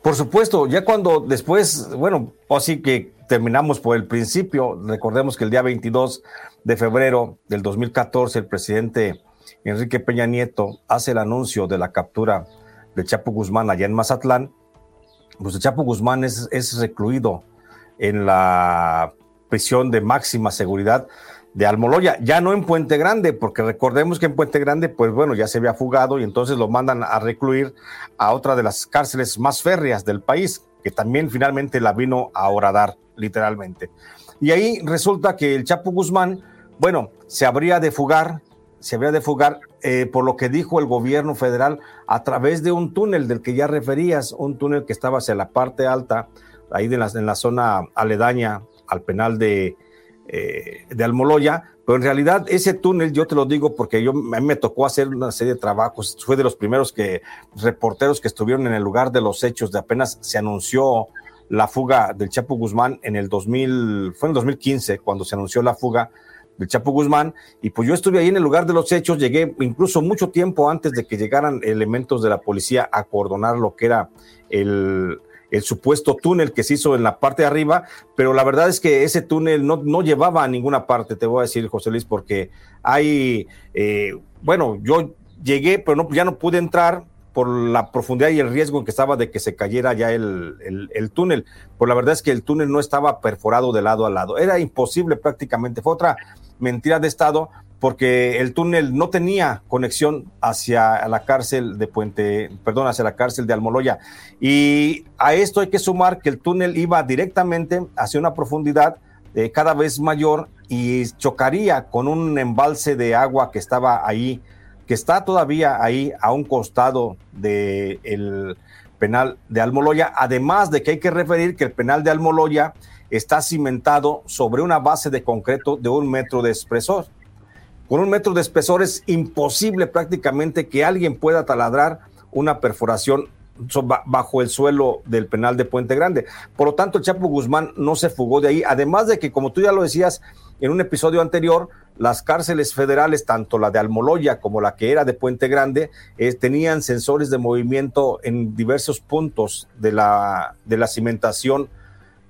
Por supuesto, ya cuando después, bueno, así que terminamos por el principio, recordemos que el día 22 de febrero del 2014, el presidente Enrique Peña Nieto hace el anuncio de la captura de Chapo Guzmán allá en Mazatlán. Pues Chapo Guzmán es, es recluido en la prisión de máxima seguridad de Almoloya, ya no en Puente Grande, porque recordemos que en Puente Grande, pues bueno, ya se había fugado y entonces lo mandan a recluir a otra de las cárceles más férreas del país, que también finalmente la vino a horadar, literalmente. Y ahí resulta que el Chapo Guzmán bueno, se habría de fugar, se habría de fugar, eh, por lo que dijo el gobierno federal, a través de un túnel del que ya referías, un túnel que estaba hacia la parte alta, ahí de en la zona aledaña al penal de, eh, de Almoloya, pero en realidad ese túnel, yo te lo digo porque yo, a mí me tocó hacer una serie de trabajos, fue de los primeros que, reporteros que estuvieron en el lugar de los hechos, de apenas se anunció la fuga del Chapo Guzmán en el 2000, fue en el 2015 cuando se anunció la fuga del Chapo Guzmán, y pues yo estuve ahí en el lugar de los hechos, llegué incluso mucho tiempo antes de que llegaran elementos de la policía a coordonar lo que era el, el supuesto túnel que se hizo en la parte de arriba, pero la verdad es que ese túnel no, no llevaba a ninguna parte, te voy a decir, José Luis, porque hay, eh, bueno, yo llegué, pero no, ya no pude entrar por la profundidad y el riesgo en que estaba de que se cayera ya el, el, el, túnel. Pues la verdad es que el túnel no estaba perforado de lado a lado. Era imposible prácticamente. Fue otra mentira de Estado porque el túnel no tenía conexión hacia la cárcel de Puente, perdón, hacia la cárcel de Almoloya. Y a esto hay que sumar que el túnel iba directamente hacia una profundidad eh, cada vez mayor y chocaría con un embalse de agua que estaba ahí, que está todavía ahí a un costado del penal de Almoloya. Además de que hay que referir que el penal de Almoloya está cimentado sobre una base de concreto de un metro de espesor. Con un metro de espesor es imposible prácticamente que alguien pueda taladrar una perforación bajo el suelo del penal de Puente Grande. Por lo tanto, el Chapo Guzmán no se fugó de ahí. Además de que, como tú ya lo decías en un episodio anterior, las cárceles federales, tanto la de Almoloya como la que era de Puente Grande, eh, tenían sensores de movimiento en diversos puntos de la, de la cimentación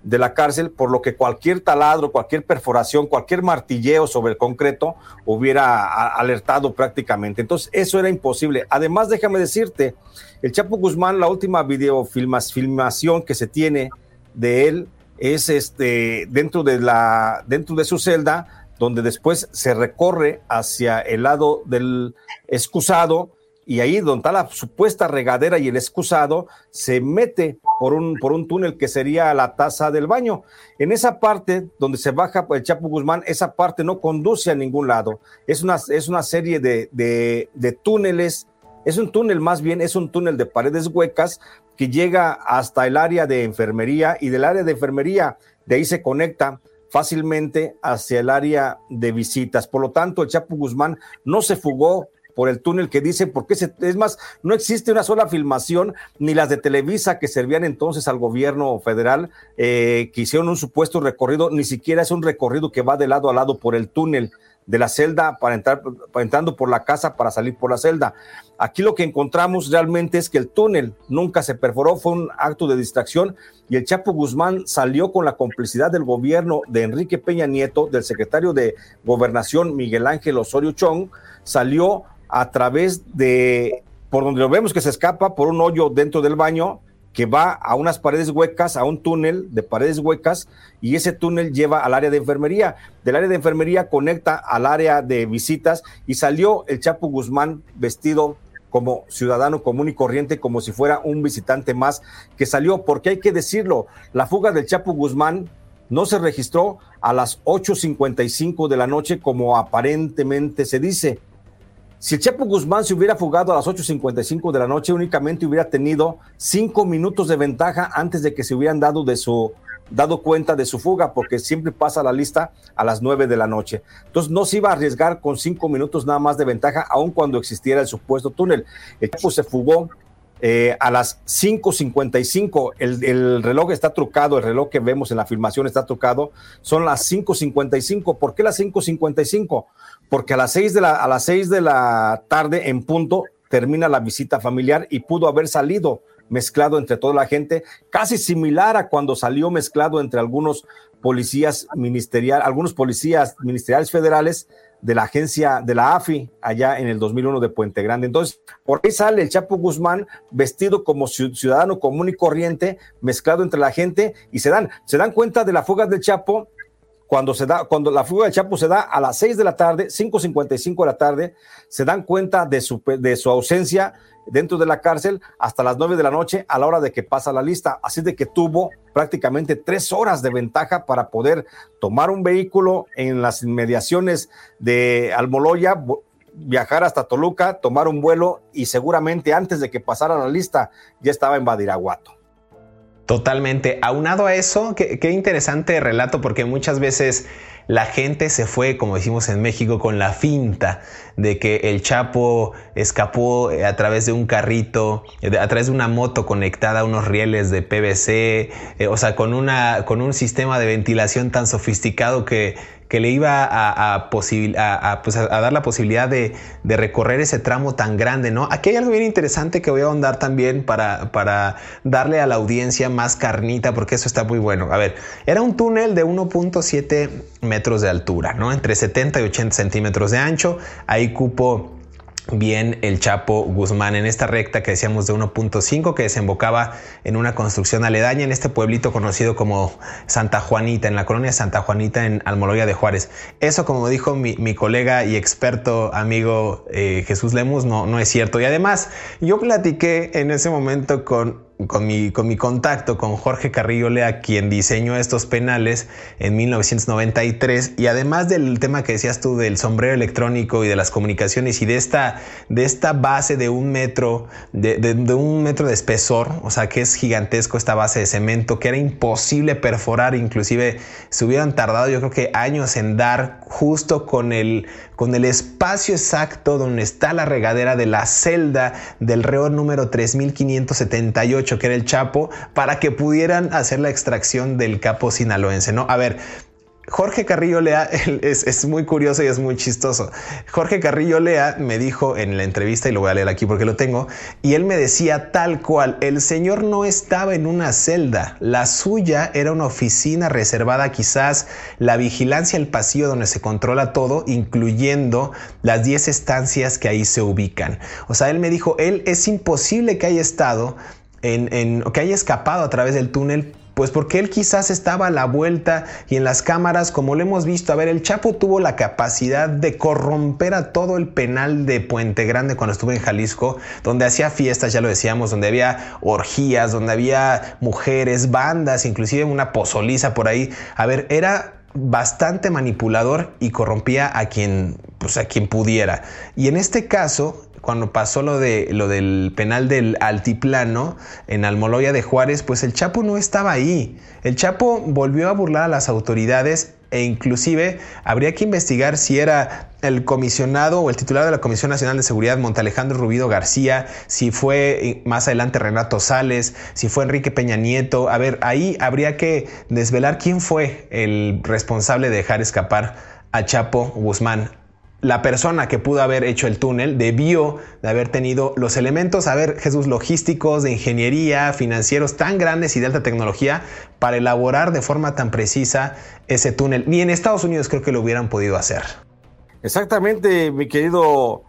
de la cárcel, por lo que cualquier taladro, cualquier perforación, cualquier martilleo sobre el concreto hubiera alertado prácticamente. Entonces, eso era imposible. Además, déjame decirte, el Chapo Guzmán, la última videofilmación que se tiene de él es este dentro de la dentro de su celda, donde después se recorre hacia el lado del excusado y ahí donde está la supuesta regadera y el excusado, se mete por un, por un túnel que sería la taza del baño. En esa parte donde se baja el Chapo Guzmán, esa parte no conduce a ningún lado. Es una, es una serie de, de, de túneles, es un túnel más bien, es un túnel de paredes huecas que llega hasta el área de enfermería y del área de enfermería, de ahí se conecta fácilmente hacia el área de visitas. Por lo tanto, el Chapo Guzmán no se fugó por el túnel que dice, porque es más, no existe una sola filmación, ni las de Televisa que servían entonces al gobierno federal, eh, que hicieron un supuesto recorrido, ni siquiera es un recorrido que va de lado a lado por el túnel de la celda para entrar, entrando por la casa para salir por la celda. Aquí lo que encontramos realmente es que el túnel nunca se perforó, fue un acto de distracción y el Chapo Guzmán salió con la complicidad del gobierno de Enrique Peña Nieto, del secretario de Gobernación Miguel Ángel Osorio Chong, salió a través de, por donde lo vemos que se escapa, por un hoyo dentro del baño, que va a unas paredes huecas, a un túnel de paredes huecas, y ese túnel lleva al área de enfermería. Del área de enfermería conecta al área de visitas y salió el Chapo Guzmán vestido como ciudadano común y corriente, como si fuera un visitante más que salió, porque hay que decirlo, la fuga del Chapo Guzmán no se registró a las 8.55 de la noche como aparentemente se dice. Si el Chapo Guzmán se hubiera fugado a las 8.55 de la noche, únicamente hubiera tenido cinco minutos de ventaja antes de que se hubieran dado, de su, dado cuenta de su fuga, porque siempre pasa la lista a las 9 de la noche. Entonces no se iba a arriesgar con cinco minutos nada más de ventaja, aun cuando existiera el supuesto túnel. El Chapo se fugó eh, a las 5.55, el, el, reloj está trucado, el reloj que vemos en la filmación está trucado, son las 5.55. ¿Por qué las 5.55? Porque a las 6 de la, a las 6 de la tarde en punto termina la visita familiar y pudo haber salido mezclado entre toda la gente, casi similar a cuando salió mezclado entre algunos policías ministeriales, algunos policías ministeriales federales de la agencia de la AFI allá en el 2001 de Puente Grande. Entonces, por ahí sale el Chapo Guzmán vestido como ciudadano común y corriente, mezclado entre la gente y se dan, se dan cuenta de la fuga del Chapo cuando se da, cuando la fuga del Chapo se da a las 6 de la tarde, 5.55 de la tarde, se dan cuenta de su, de su ausencia dentro de la cárcel hasta las 9 de la noche a la hora de que pasa la lista. Así de que tuvo prácticamente tres horas de ventaja para poder tomar un vehículo en las inmediaciones de Almoloya, viajar hasta Toluca, tomar un vuelo y seguramente antes de que pasara la lista ya estaba en Badiraguato. Totalmente. Aunado a eso, qué, interesante relato porque muchas veces la gente se fue, como decimos en México, con la finta de que el Chapo escapó eh, a través de un carrito, eh, a través de una moto conectada a unos rieles de PVC, eh, o sea, con, una, con un sistema de ventilación tan sofisticado que, que le iba a, a, pues a, dar la posibilidad de, de, recorrer ese tramo tan grande, ¿no? Aquí hay algo bien interesante que voy a ahondar también para, para darle a la audiencia más carnita, porque eso está muy bueno. A ver, era un túnel de 1.7 metros de altura, ¿no? Entre 70 y 80 centímetros de ancho. Ahí cupo bien el Chapo Guzmán en esta recta que decíamos de 1.5 que desembocaba en una construcción aledaña en este pueblito conocido como Santa Juanita, en la colonia Santa Juanita en Almoloya de Juárez. Eso, como dijo mi, colega y experto amigo eh, Jesús Lemus, no, no es cierto. Y además, yo platiqué en ese momento con con mi, con mi contacto con Jorge Carrillo Lea, quien diseñó estos penales en 1993, y además del tema que decías tú del sombrero electrónico y de las comunicaciones y de esta, de esta base de un metro, de, de, un metro de espesor, o sea que es gigantesco esta base de cemento, que era imposible perforar, inclusive se hubieran tardado yo creo que años en dar justo con el, con el espacio exacto donde está la regadera de la celda del reo número 3578, que era el Chapo, para que pudieran hacer la extracción del capo sinaloense, ¿no? A ver, Jorge Carrillo Lea es, muy curioso y es muy chistoso. Jorge Carrillo Lea me dijo en la entrevista, y lo voy a leer aquí porque lo tengo, y él me decía tal cual, el señor no estaba en una celda, la suya era una oficina reservada quizás la vigilancia, el pasillo donde se controla todo, incluyendo las 10 estancias que ahí se ubican. O sea, él me dijo, él es imposible que haya estado en, que haya escapado a través del túnel pues porque él quizás estaba a la vuelta y en las cámaras, como lo hemos visto, a ver, el Chapo tuvo la capacidad de corromper a todo el penal de Puente Grande cuando estuvo en Jalisco, donde hacía fiestas, ya lo decíamos, donde había orgías, donde había mujeres, bandas, inclusive una pozoliza por ahí. A ver, era bastante manipulador y corrompía a quien, pues a quien pudiera. Y en este caso, cuando pasó lo, de, lo del penal del altiplano en Almoloya de Juárez, pues el Chapo no estaba ahí. El Chapo volvió a burlar a las autoridades e inclusive habría que investigar si era el comisionado o el titular de la Comisión Nacional de Seguridad, Montalejandro Rubido García, si fue eh, más adelante Renato Sales, si fue Enrique Peña Nieto. A ver, ahí habría que desvelar quién fue el responsable de dejar escapar a Chapo Guzmán la persona que pudo haber hecho el túnel debió de haber tenido los elementos, a ver, Jesús, logísticos, de ingeniería, financieros tan grandes y de alta tecnología para elaborar de forma tan precisa ese túnel. Ni en Estados Unidos creo que lo hubieran podido hacer. Exactamente, mi querido,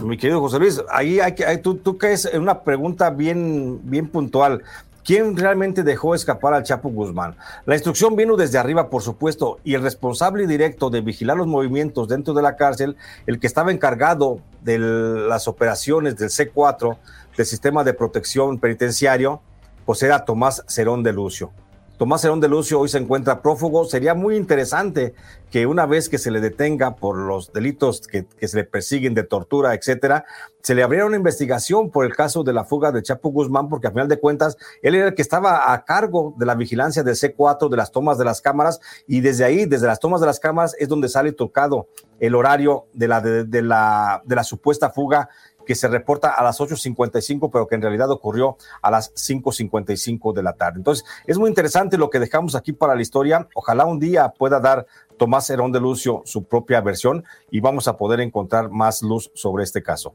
mi querido José Luis. Ahí hay tú caes en una pregunta bien, bien puntual. ¿Quién realmente dejó escapar al Chapo Guzmán? La instrucción vino desde arriba, por supuesto, y el responsable directo de vigilar los movimientos dentro de la cárcel, el que estaba encargado de las operaciones del C4, del sistema de protección penitenciario, pues era Tomás Cerón de Lucio. Tomás Herón de Lucio hoy se encuentra prófugo. Sería muy interesante que una vez que se le detenga por los delitos que, se le persiguen de tortura, etcétera, se le abriera una investigación por el caso de la fuga de Chapo Guzmán, porque a final de cuentas él era el que estaba a cargo de la vigilancia del C4, de las tomas de las cámaras, y desde ahí, desde las tomas de las cámaras, es donde sale tocado el horario de la, de la, de la supuesta fuga que se reporta a las 8.55, pero que en realidad ocurrió a las 5.55 de la tarde. Entonces, es muy interesante lo que dejamos aquí para la historia. Ojalá un día pueda dar Tomás Herón de Lucio su propia versión y vamos a poder encontrar más luz sobre este caso.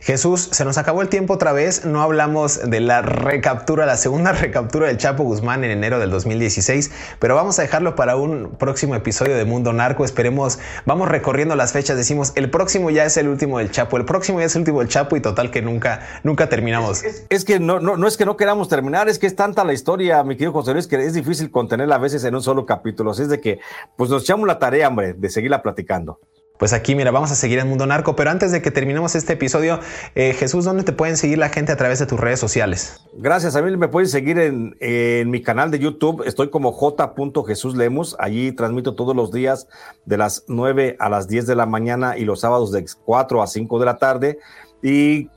Jesús, se nos acabó el tiempo otra vez, no hablamos de la recaptura, la segunda recaptura del Chapo Guzmán en enero del 2016, pero vamos a dejarlo para un próximo episodio de Mundo Narco, esperemos, vamos recorriendo las fechas, decimos, el próximo ya es el último del Chapo, el próximo ya es el último del Chapo y total que nunca, nunca terminamos. Es, que no, no, no es que no queramos terminar, es que es tanta la historia, mi querido José Luis, que es difícil contenerla a veces en un solo capítulo, así es de que pues nos echamos la tarea, hombre, de seguirla platicando. Pues aquí, mira, vamos a seguir en Mundo Narco, pero antes de que terminemos este episodio, eh, Jesús, ¿dónde te pueden seguir la gente a través de tus redes sociales? Gracias, a mí me pueden seguir en, mi canal de YouTube, estoy como j.jesuslemos, allí transmito todos los días de las 9 a las 10 de la mañana y los sábados de 4 a 5 de la tarde, y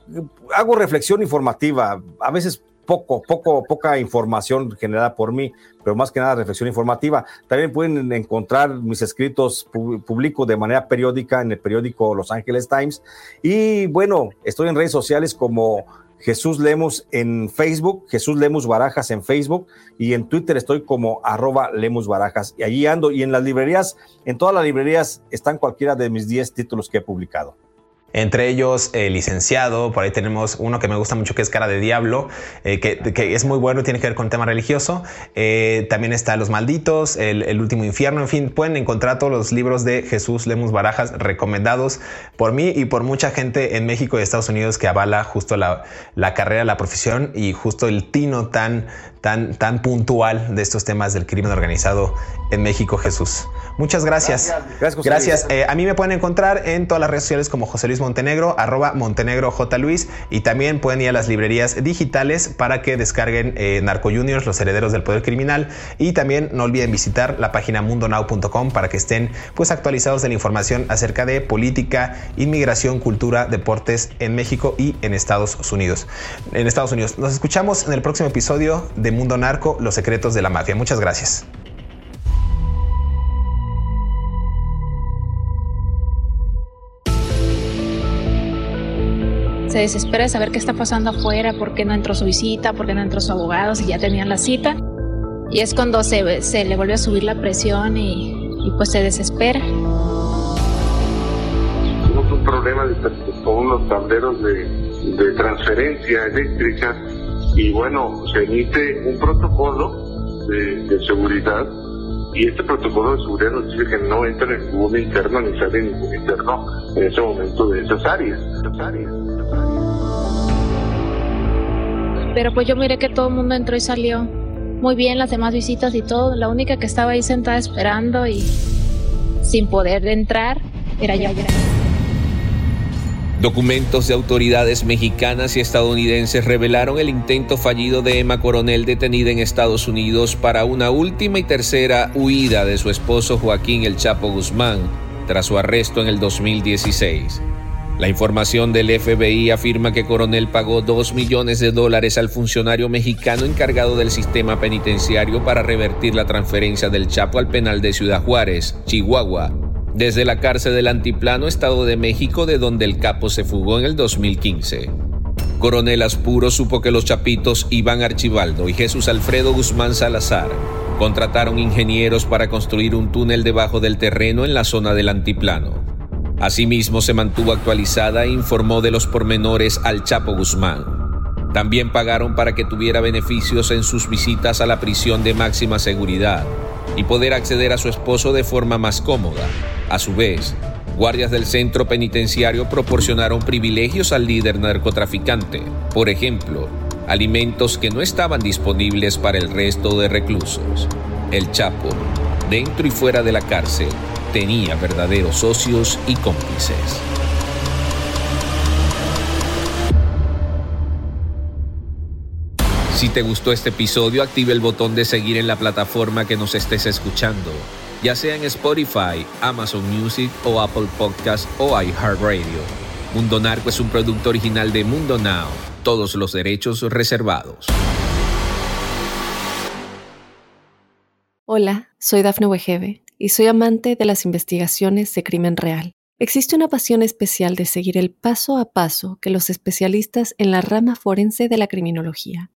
hago reflexión informativa, a veces poco, poco, poca información generada por mí, pero más que nada reflexión informativa. También pueden encontrar mis escritos públicos de manera periódica en el periódico Los Angeles Times. Y bueno, estoy en redes sociales como Jesús Lemos en Facebook, Jesús Lemos Barajas en Facebook y en Twitter estoy como arroba Lemos Barajas. Y allí ando. Y en las librerías, en todas las librerías están cualquiera de mis 10 títulos que he publicado entre ellos el licenciado, por ahí tenemos uno que me gusta mucho que es Cara de Diablo, eh, que, es muy bueno, tiene que ver con tema religioso. Eh, también está Los Malditos, el, Último Infierno, en fin, pueden encontrar todos los libros de Jesús Lemus Barajas recomendados por mí y por mucha gente en México y Estados Unidos que avala justo la, la carrera, la profesión y justo el tino tan, tan, tan puntual de estos temas del crimen organizado en México, Jesús. Muchas gracias. Gracias. gracias. Eh, a mí me pueden encontrar en todas las redes sociales como José Luis Montenegro, arroba Montenegro J. Luis, y también pueden ir a las librerías digitales para que descarguen eh, Narco Juniors, los herederos del poder criminal, y también no olviden visitar la página mundonow.com para que estén pues actualizados de la información acerca de política, inmigración, cultura, deportes en México y en Estados Unidos. En Estados Unidos. Nos escuchamos en el próximo episodio de Mundo Narco, los secretos de la mafia. Muchas gracias. se desespera de saber qué está pasando afuera, por qué no entró su visita, por qué no entró su abogado, si ya tenían la cita. Y es cuando se, se le vuelve a subir la presión y, pues se desespera. Tuvimos un problema con unos tableros de, de transferencia eléctrica y bueno, se emite un protocolo de, seguridad y este protocolo de seguridad nos dice que no entra ningún interno ni sale ningún interno en ese momento de esas áreas. Esas áreas. Pero pues yo miré que todo el mundo entró y salió muy bien, las demás visitas y todo. La única que estaba ahí sentada esperando y sin poder entrar era yo. Documentos de autoridades mexicanas y estadounidenses revelaron el intento fallido de Emma Coronel detenida en Estados Unidos para una última y tercera huida de su esposo Joaquín El Chapo Guzmán tras su arresto en el 2016. La información del FBI afirma que Coronel pagó 2 millones de dólares al funcionario mexicano encargado del sistema penitenciario para revertir la transferencia del Chapo al penal de Ciudad Juárez, Chihuahua, desde la cárcel del Antiplano, Estado de México, de donde el capo se fugó en el 2015. Coronel Aspuro supo que los chapitos Iván Archibaldo y Jesús Alfredo Guzmán Salazar contrataron ingenieros para construir un túnel debajo del terreno en la zona del Antiplano. Asimismo, se mantuvo actualizada e informó de los pormenores al Chapo Guzmán. También pagaron para que tuviera beneficios en sus visitas a la prisión de máxima seguridad y poder acceder a su esposo de forma más cómoda. A su vez, guardias del centro penitenciario proporcionaron privilegios al líder narcotraficante, por ejemplo, alimentos que no estaban disponibles para el resto de reclusos. El Chapo, dentro y fuera de la cárcel, tenía verdaderos socios y cómplices. Si te gustó este episodio, active el botón de seguir en la plataforma que nos estés escuchando, ya sea en Spotify, Amazon Music o Apple Podcast o iHeartRadio. Mundo Narco es un producto original de Mundo Now, todos los derechos reservados. Hola, soy Dafne Wegebe y soy amante de las investigaciones de crimen real. Existe una pasión especial de seguir el paso a paso que los especialistas en la rama forense de la criminología